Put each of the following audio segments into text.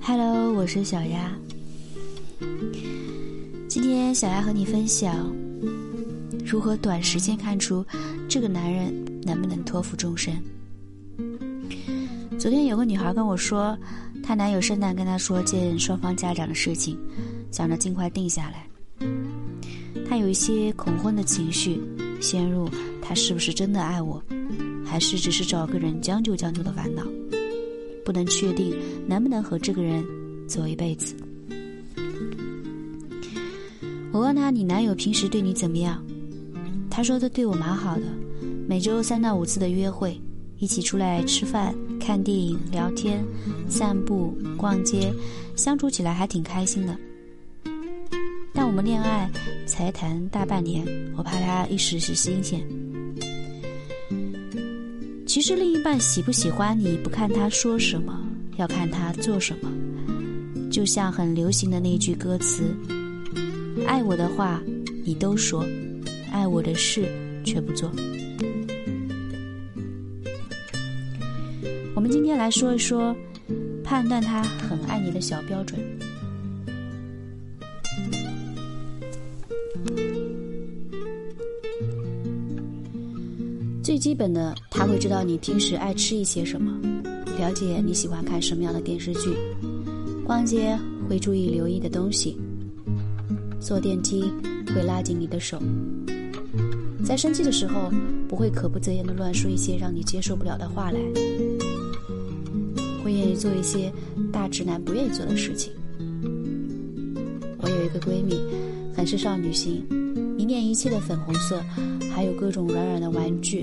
Hello，我是小丫。今天小丫和你分享如何短时间看出这个男人能不能托付终身。昨天有个女孩跟我说，她男友圣诞跟她说见双方家长的事情，想着尽快定下来。她有一些恐婚的情绪，陷入他是不是真的爱我，还是只是找个人将就将就的烦恼，不能确定能不能和这个人走一辈子。我问他：“你男友平时对你怎么样？”他说：“他对我蛮好的，每周三到五次的约会，一起出来吃饭、看电影、聊天、散步、逛街，相处起来还挺开心的。但我们恋爱才谈大半年，我怕他一时是新鲜。其实另一半喜不喜欢你，不看他说什么，要看他做什么。就像很流行的那句歌词。”爱我的话，你都说；爱我的事，却不做。我们今天来说一说，判断他很爱你的小标准。最基本的，他会知道你平时爱吃一些什么，了解你喜欢看什么样的电视剧，逛街会注意留意的东西。坐电梯会拉紧你的手，在生气的时候不会口不择言的乱说一些让你接受不了的话来，会愿意做一些大直男不愿意做的事情。我有一个闺蜜，很是少女心，迷恋一切的粉红色，还有各种软软的玩具、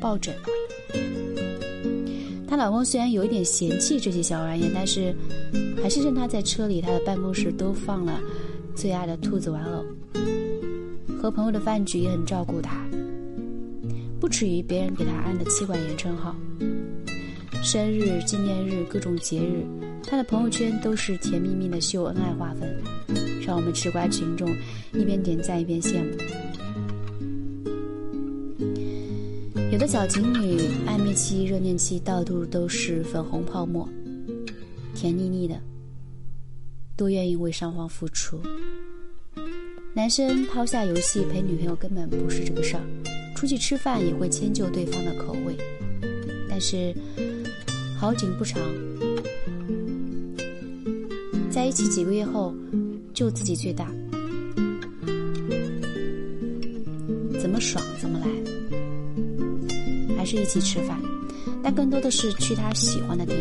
抱枕。她老公虽然有一点嫌弃这些小玩意，但是还是让她在车里、她的办公室都放了。最爱的兔子玩偶，和朋友的饭局也很照顾她，不耻于别人给她安的妻管严称号。生日、纪念日、各种节日，她的朋友圈都是甜蜜蜜的秀恩爱划分，让我们吃瓜群众一边点赞一边羡慕。有的小情侣暧昧期、热恋期到处都是粉红泡沫，甜腻腻的。多愿意为双方付出。男生抛下游戏陪女朋友根本不是这个事儿，出去吃饭也会迁就对方的口味。但是好景不长，在一起几个月后，就自己最大，怎么爽怎么来，还是一起吃饭，但更多的是去他喜欢的店。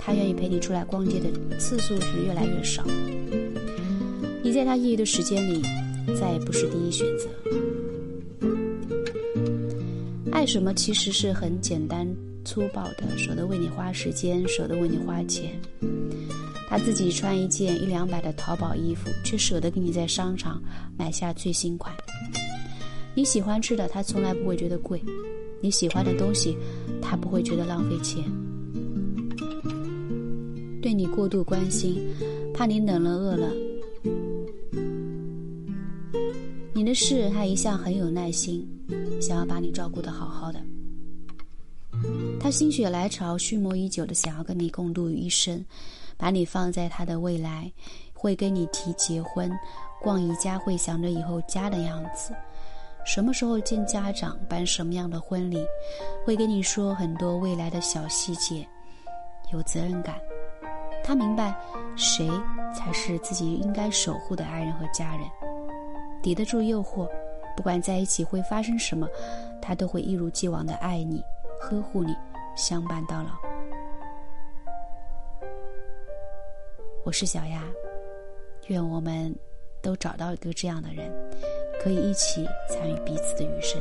他愿意陪你出来逛街的次数是越来越少，你在他业余的时间里再也不是第一选择。爱什么其实是很简单粗暴的，舍得为你花时间，舍得为你花钱。他自己穿一件一两百的淘宝衣服，却舍得给你在商场买下最新款。你喜欢吃的，他从来不会觉得贵；你喜欢的东西，他不会觉得浪费钱。对你过度关心，怕你冷了饿了。你的事他一向很有耐心，想要把你照顾的好好的。他心血来潮、蓄谋已久的想要跟你共度余生，把你放在他的未来，会跟你提结婚、逛宜家，会想着以后家的样子，什么时候见家长、办什么样的婚礼，会跟你说很多未来的小细节，有责任感。他明白，谁才是自己应该守护的爱人和家人，抵得住诱惑，不管在一起会发生什么，他都会一如既往的爱你、呵护你、相伴到老。我是小丫，愿我们都找到一个这样的人，可以一起参与彼此的余生。